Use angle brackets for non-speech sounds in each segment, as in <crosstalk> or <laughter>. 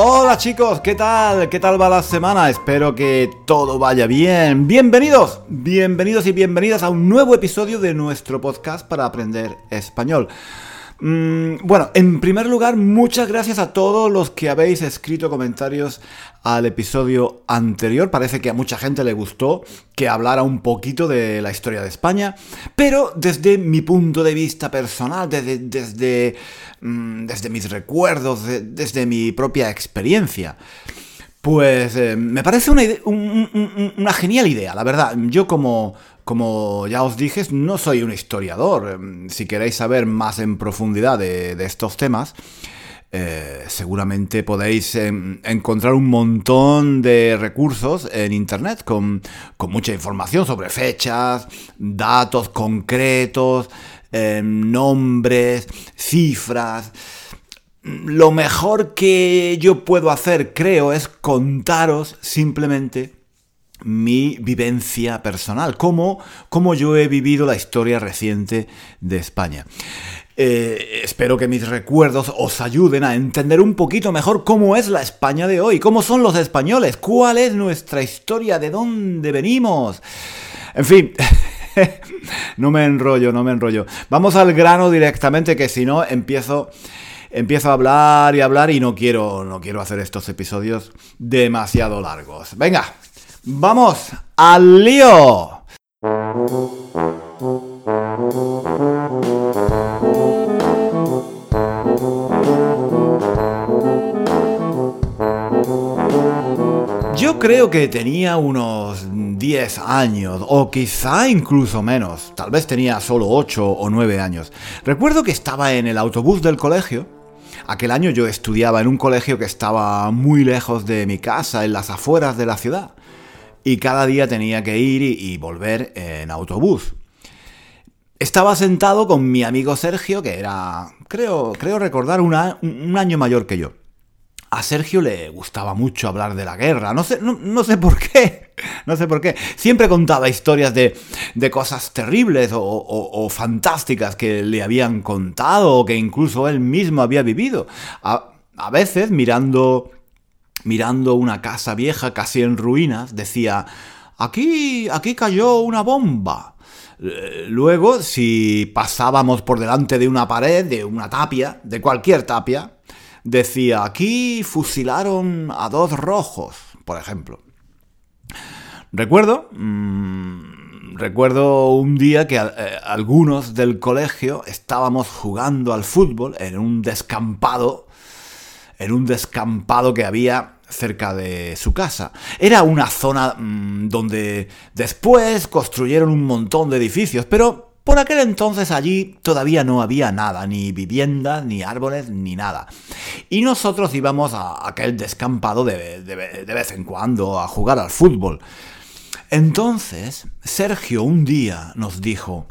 Hola chicos, ¿qué tal? ¿Qué tal va la semana? Espero que todo vaya bien. Bienvenidos, bienvenidos y bienvenidas a un nuevo episodio de nuestro podcast para aprender español. Mm, bueno, en primer lugar, muchas gracias a todos los que habéis escrito comentarios al episodio anterior. Parece que a mucha gente le gustó que hablara un poquito de la historia de España, pero desde mi punto de vista personal, desde, desde, mm, desde mis recuerdos, desde mi propia experiencia. Pues eh, me parece una, una genial idea, la verdad. Yo como, como ya os dije, no soy un historiador. Em, si queréis saber más en profundidad de, estos temas, eh, seguramente podéis em, encontrar un montón de recursos en Internet con, mucha información sobre fechas, datos concretos, em, nombres, cifras. Lo mejor que yo puedo hacer, creo, es contaros simplemente mi vivencia personal, cómo, yo he vivido la historia reciente de España. Eh, espero que mis recuerdos os ayuden a entender un poquito mejor cómo es la España de hoy, cómo son los españoles, cuál es nuestra historia, de dónde venimos. En fin, <laughs> no me enrollo, no me enrollo. Vamos al grano directamente, que si no empiezo empiezo a hablar y hablar y no quiero, no quiero hacer estos episodios demasiado largos. Venga, ¡Vamos al lío! Yo creo que tenía unos 10 años, o quizá incluso menos. Tal vez tenía solo 8 o 9 años. Recuerdo que estaba en el autobús del colegio. Aquel año yo estudiaba en un colegio que estaba muy lejos de mi casa, en las afueras de la ciudad y cada día tenía que ir y, volver en autobús. Estaba sentado con mi amigo Sergio, que era, creo, creo recordar, un año mayor que yo. A Sergio le gustaba mucho hablar de la guerra, no sé, no, sé por qué, no sé por qué. Siempre contaba historias de, cosas terribles o, fantásticas que le habían contado o que incluso él mismo había vivido. A, a veces mirando mirando una casa vieja casi en ruinas, decía, aquí, aquí cayó una bomba. Eh, luego, si pasábamos por delante de una pared, de una tapia, de cualquier tapia, decía, aquí fusilaron a dos rojos, por ejemplo. Recuerdo, mm, recuerdo un día que eh, algunos del colegio estábamos jugando al fútbol en un descampado en un descampado que había cerca de su casa. Era una zona mm, donde después construyeron un montón de edificios, pero por aquel entonces allí todavía no había nada, ni viviendas, ni árboles, ni nada. Y nosotros íbamos a aquel descampado de, de vez en cuando a jugar al fútbol. Entonces, Sergio un día nos dijo,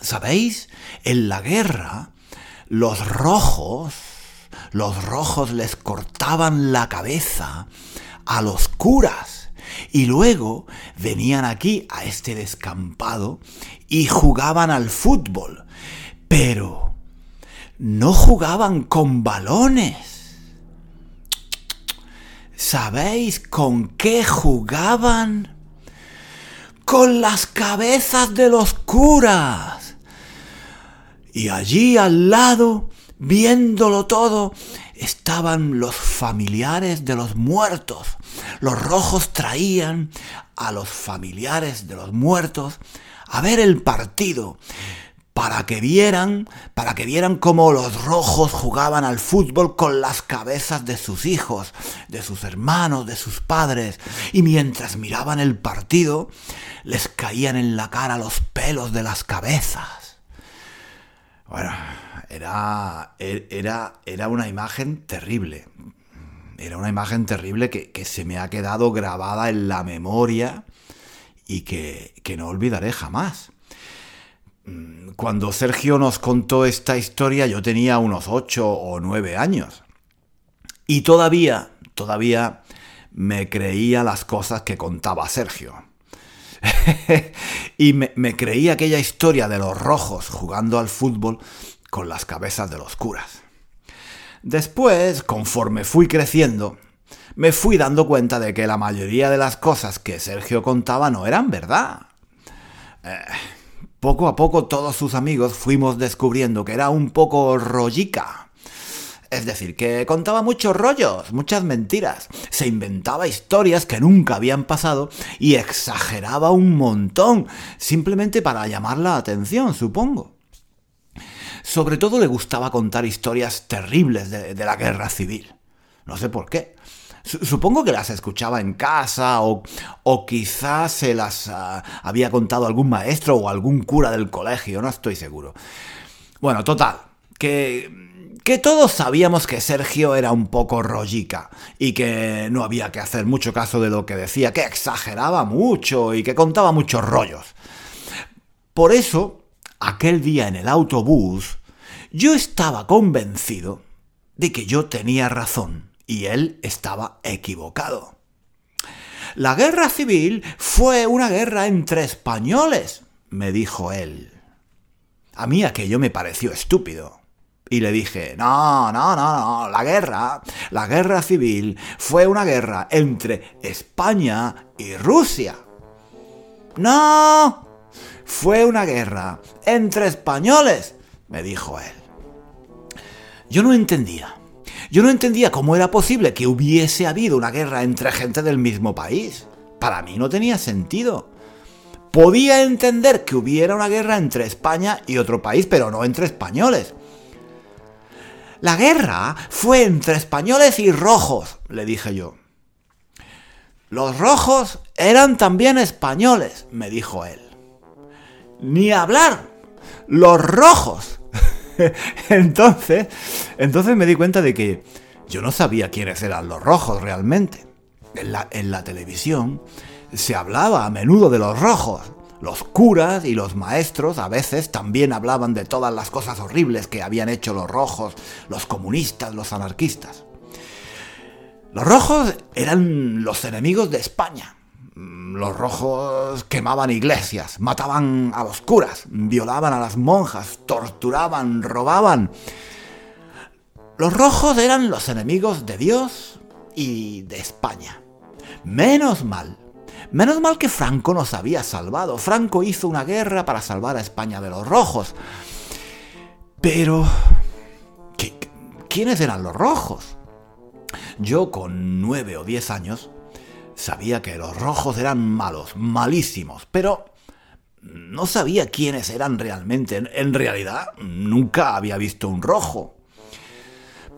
¿sabéis? En la guerra, los rojos los rojos les cortaban la cabeza a los curas y luego venían aquí a este descampado y jugaban al fútbol. Pero no jugaban con balones. ¿Sabéis con qué jugaban? Con las cabezas de los curas. Y allí al lado Viéndolo todo, estaban los familiares de los muertos. Los rojos traían a los familiares de los muertos a ver el partido para que vieran, para que vieran cómo los rojos jugaban al fútbol con las cabezas de sus hijos, de sus hermanos, de sus padres, y mientras miraban el partido, les caían en la cara los pelos de las cabezas. Bueno, era, era, era una imagen terrible. Era una imagen terrible que, que se me ha quedado grabada en la memoria y que, que no olvidaré jamás. Mm, cuando Sergio nos contó esta historia yo tenía unos 8 o 9 años. Y todavía, todavía me creía las cosas que contaba Sergio. <laughs> y me, creía aquella historia de los rojos jugando al fútbol con las cabezas de los curas. Después, conforme fui creciendo, me fui dando cuenta de que la mayoría de las cosas que Sergio contaba no eran verdad. Eh, poco a poco todos sus amigos fuimos descubriendo que era un poco rollica. Es decir, que contaba muchos rollos, muchas mentiras, se inventaba historias que nunca habían pasado y exageraba un montón, simplemente para llamar la atención, supongo. Sobre todo le gustaba contar historias terribles de, la guerra civil. No sé por qué. Supongo que las escuchaba en casa o, o quizás se las uh, había contado algún maestro o algún cura del colegio, no estoy seguro. Bueno, total, que, que todos sabíamos que Sergio era un poco rollica y que no había que hacer mucho caso de lo que decía, que exageraba mucho y que contaba muchos rollos. Por eso, aquel día en el autobús, yo estaba convencido de que yo tenía razón y él estaba equivocado. La guerra civil fue una guerra entre españoles, me dijo él. A mí aquello me pareció estúpido. Y le dije, no, no, no, no, la guerra, la guerra civil fue una guerra entre España y Rusia. No, fue una guerra entre españoles, me dijo él. Yo no entendía. Yo no entendía cómo era posible que hubiese habido una guerra entre gente del mismo país. Para mí no tenía sentido. Podía entender que hubiera una guerra entre España y otro país, pero no entre españoles. La guerra fue entre españoles y rojos, le dije yo. Los rojos eran también españoles, me dijo él. Ni hablar. Los rojos <laughs> entonces, entonces me di cuenta de que yo no sabía quiénes eran los rojos realmente. En la, en la televisión se hablaba a menudo de los rojos. Los curas y los maestros a veces también hablaban de todas las cosas horribles que habían hecho los rojos, los comunistas, los anarquistas. Los rojos eran los enemigos de España. Los rojos quemaban iglesias, mataban a los curas, violaban a las monjas, torturaban, robaban. Los rojos eran los enemigos de Dios y de España. Menos mal, menos mal que Franco nos había salvado. Franco hizo una guerra para salvar a España de los rojos. Pero... ¿Quiénes eran los rojos? Yo con nueve o diez años Sabía que los rojos eran malos, malísimos, pero no sabía quiénes eran realmente. En realidad, nunca había visto un rojo.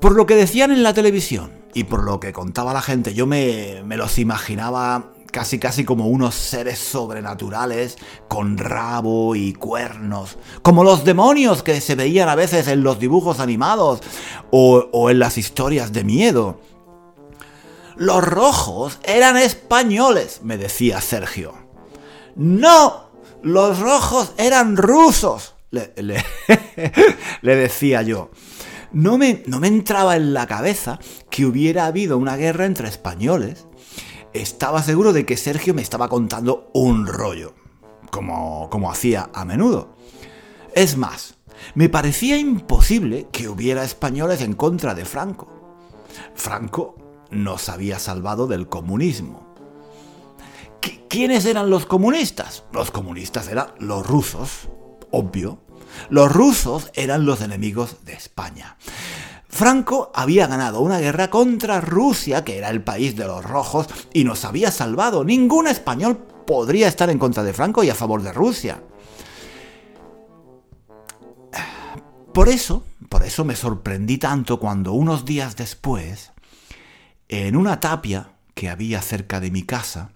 Por lo que decían en la televisión y por lo que contaba la gente, yo me, los imaginaba casi casi como unos seres sobrenaturales con rabo y cuernos, como los demonios que se veían a veces en los dibujos animados o, en las historias de miedo. Los rojos eran españoles, me decía Sergio. No, los rojos eran rusos, le, <laughs> decía yo. No me, no me entraba en la cabeza que hubiera habido una guerra entre españoles. Estaba seguro de que Sergio me estaba contando un rollo, como, como hacía a menudo. Es más, me parecía imposible que hubiera españoles en contra de Franco. Franco nos había salvado del comunismo. ¿Quiénes eran los comunistas? Los comunistas eran los rusos, obvio. Los rusos eran los enemigos de España. Franco había ganado una guerra contra Rusia, que era el país de los rojos, y nos había salvado. Ningún español podría estar en contra de Franco y a favor de Rusia. Por eso, por eso me sorprendí tanto cuando unos días después, en una tapia que había cerca de mi casa,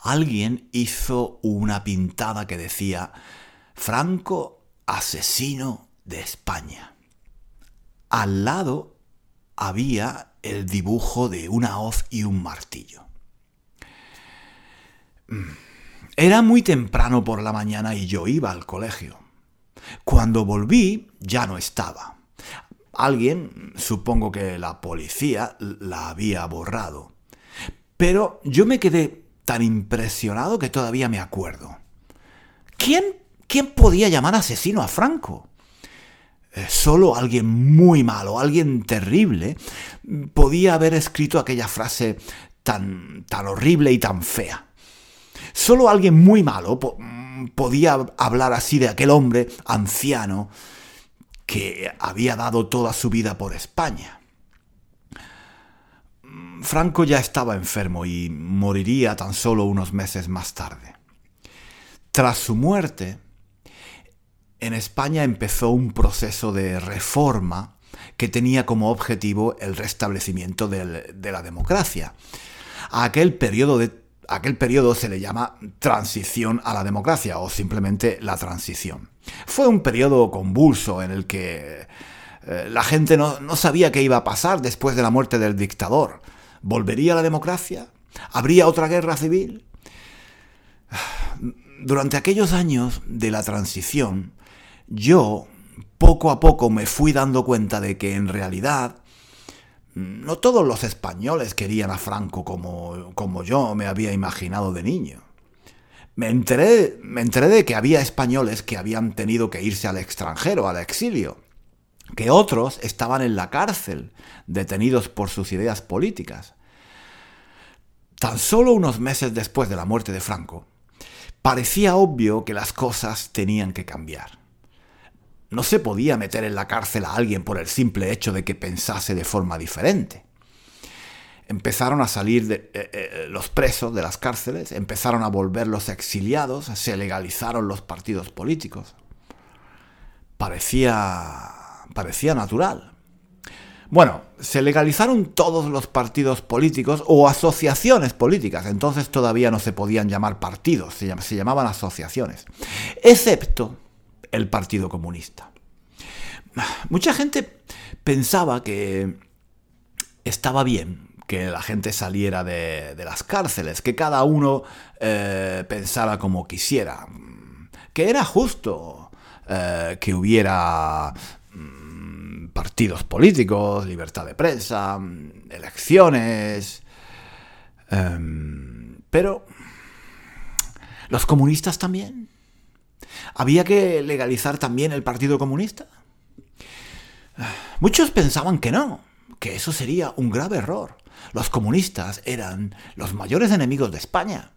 alguien hizo una pintada que decía, Franco, asesino de España. Al lado había el dibujo de una hoz y un martillo. Mm. Era muy temprano por la mañana y yo iba al colegio. Cuando volví ya no estaba. Alguien, supongo que la policía, la había borrado. Pero yo me quedé tan impresionado que todavía me acuerdo. ¿Quién, quién podía llamar asesino a Franco? Eh, solo alguien muy malo, alguien terrible, podía haber escrito aquella frase tan, tan horrible y tan fea. Solo alguien muy malo podía hablar así de aquel hombre anciano que había dado toda su vida por España. Franco ya estaba enfermo y moriría tan solo unos meses más tarde. Tras su muerte, en España empezó un proceso de reforma que tenía como objetivo el restablecimiento de la democracia. A aquel periodo, se le llama transición a la democracia o simplemente la transición. Fue un periodo convulso en el que eh, la gente no, no sabía qué iba a pasar después de la muerte del dictador. ¿Volvería la democracia? ¿Habría otra guerra civil? <sighs> Durante aquellos años de la transición, yo poco a poco me fui dando cuenta de que en realidad no todos los españoles querían a Franco como, como yo me había imaginado de niño. Me enteré, me enteré de que había españoles que habían tenido que irse al extranjero, al exilio, que otros estaban en la cárcel, detenidos por sus ideas políticas. Tan solo unos meses después de la muerte de Franco, parecía obvio que las cosas tenían que cambiar. No se podía meter en la cárcel a alguien por el simple hecho de que pensase de forma diferente. Empezaron a salir eh, eh, los presos de las cárceles, empezaron a volver los exiliados, se legalizaron los partidos políticos. Parecía, parecía natural. Bueno, se legalizaron todos los partidos políticos o asociaciones políticas, entonces todavía no se podían llamar partidos, se llamaban asociaciones, excepto el Partido Comunista. Mucha gente pensaba que estaba bien que la gente saliera de, las cárceles, que cada uno eh, pensara como quisiera, que era justo eh, que hubiera mm, partidos políticos, libertad de prensa, elecciones, em, pero los comunistas también. ¿Había que legalizar también el Partido Comunista? Muchos pensaban que no, que eso sería un grave error. Los comunistas eran los mayores enemigos de España.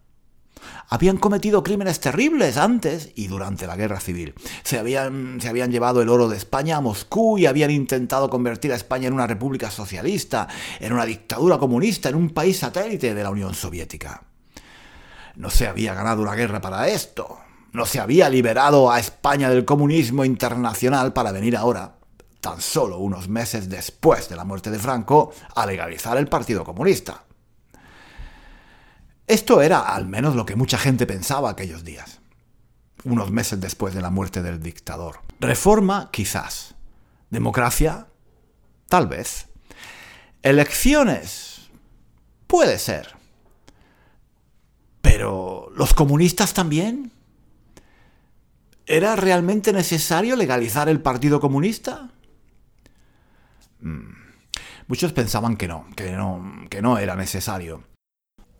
Habían cometido crímenes terribles antes y durante la guerra civil. Se habían, se habían llevado el oro de España a Moscú y habían intentado convertir a España en una república socialista, en una dictadura comunista, en un país satélite de la Unión Soviética. No se había ganado una guerra para esto no se había liberado a España del comunismo internacional para venir ahora, tan solo unos meses después de la muerte de Franco, a legalizar el Partido Comunista. Esto era al menos lo que mucha gente pensaba aquellos días, unos meses después de la muerte del dictador. Reforma, quizás. Democracia, tal vez. Elecciones, puede ser. Pero, ¿los comunistas también? ¿Era realmente necesario legalizar el Partido Comunista? Mm. Muchos pensaban que no, que no, que no era necesario.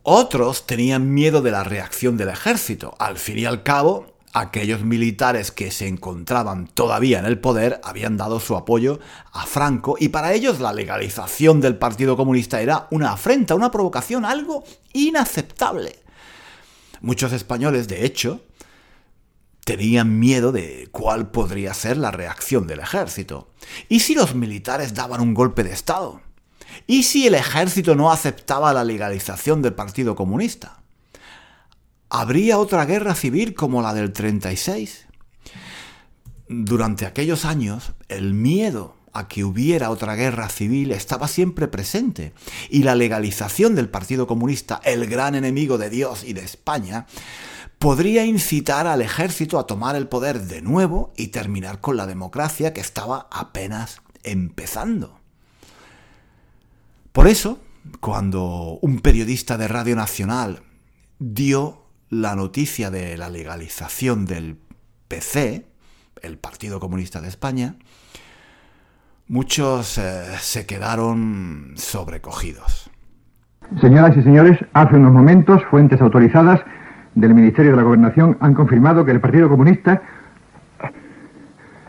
Otros tenían miedo de la reacción del ejército. Al fin y al cabo, aquellos militares que se encontraban todavía en el poder habían dado su apoyo a Franco y para ellos la legalización del Partido Comunista era una afrenta, una provocación, algo inaceptable. Muchos españoles, de hecho, tenían miedo de cuál podría ser la reacción del ejército. ¿Y si los militares daban un golpe de Estado? ¿Y si el ejército no aceptaba la legalización del Partido Comunista? ¿Habría otra guerra civil como la del 36? durante aquellos años el miedo a que hubiera otra guerra civil estaba siempre presente y la legalización del Partido Comunista, el gran enemigo de Dios y de España, podría incitar al ejército a tomar el poder de nuevo y terminar con la democracia que estaba apenas empezando. Por eso, cuando un periodista de Radio Nacional dio la noticia de la legalización del PC, el Partido Comunista de España, muchos eh, se quedaron sobrecogidos. Señoras y señores, hace unos momentos fuentes autorizadas del Ministerio de la Gobernación han confirmado que el Partido Comunista,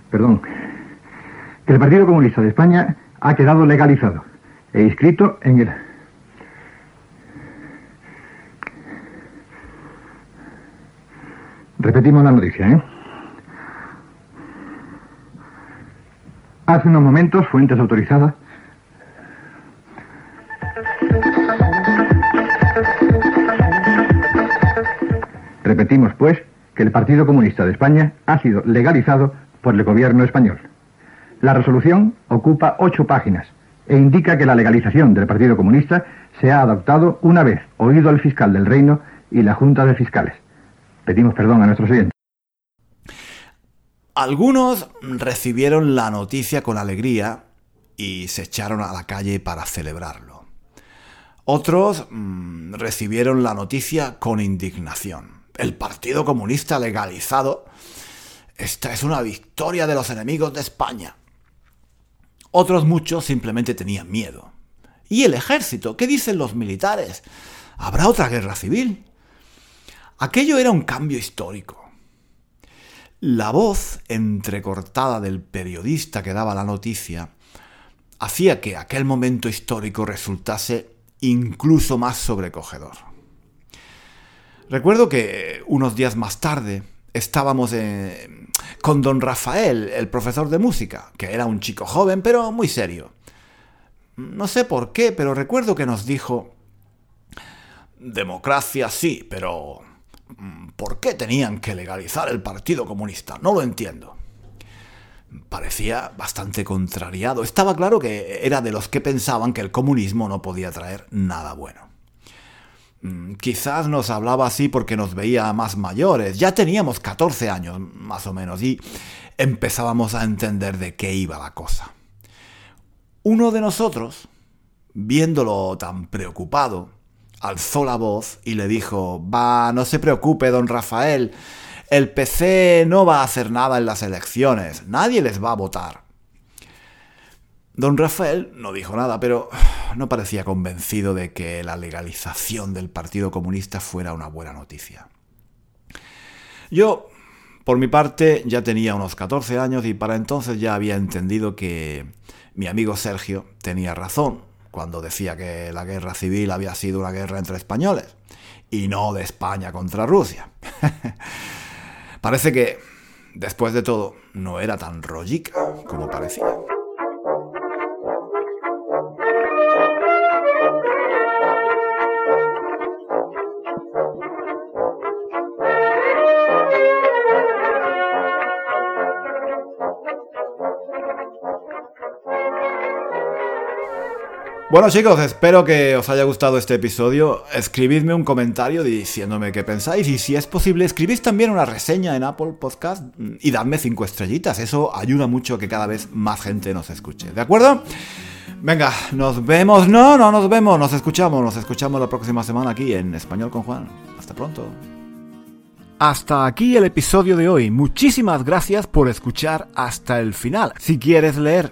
perdón, que el Partido Comunista de España ha quedado legalizado e inscrito en el Repetimos la noticia, ¿eh? Hace unos momentos, fuentes autorizadas. Repetimos, pues, que el Partido Comunista de España ha sido legalizado por el gobierno español. La resolución ocupa ocho páginas e indica que la legalización del Partido Comunista se ha adoptado una vez oído el fiscal del reino y la Junta de Fiscales. Pedimos perdón a nuestros oyentes. Algunos recibieron la noticia con alegría y se echaron a la calle para celebrarlo. Otros mm, recibieron la noticia con indignación. El Partido Comunista legalizado. Esta es una victoria de los enemigos de España. Otros muchos simplemente tenían miedo. ¿Y el ejército? ¿Qué dicen los militares? ¿Habrá otra guerra civil? Aquello era un cambio histórico. La voz entrecortada del periodista que daba la noticia hacía que aquel momento histórico resultase incluso más sobrecogedor. Recuerdo que unos días más tarde estábamos con don Rafael, el profesor de música, que era un chico joven pero muy serio. No sé por qué, pero recuerdo que nos dijo, democracia sí, pero ¿Por qué tenían que legalizar el Partido Comunista? No lo entiendo. Parecía bastante contrariado. Estaba claro que era de los que pensaban que el comunismo no podía traer nada bueno. Mm, quizás nos hablaba así porque nos veía más mayores. Ya teníamos 14 años, más o menos, y empezábamos a entender de qué iba la cosa. Uno de nosotros, viéndolo tan preocupado, alzó la voz y le dijo, va, no se preocupe, don Rafael, el PC no va a hacer nada en las elecciones, nadie les va a votar. Don Rafael no dijo nada, pero no parecía convencido de que la legalización del Partido Comunista fuera una buena noticia. Yo, por mi parte, ya tenía unos 14 años y para entonces ya había entendido que mi amigo Sergio tenía razón cuando decía que la guerra civil había sido una guerra entre españoles y no de España contra Rusia. <laughs> Parece que, después de todo, no era tan rollica como parecía. Bueno chicos, espero que os haya gustado este episodio. Escribidme un comentario diciéndome qué pensáis y si es posible escribid también una reseña en Apple Podcast y dadme 5 estrellitas. Eso ayuda mucho a que cada vez más gente nos escuche. ¿De acuerdo? Venga, nos vemos. No, no nos vemos, nos escuchamos. Nos escuchamos la próxima semana aquí en Español con Juan. Hasta pronto. Hasta aquí el episodio de hoy. Muchísimas gracias por escuchar hasta el final. Si quieres leer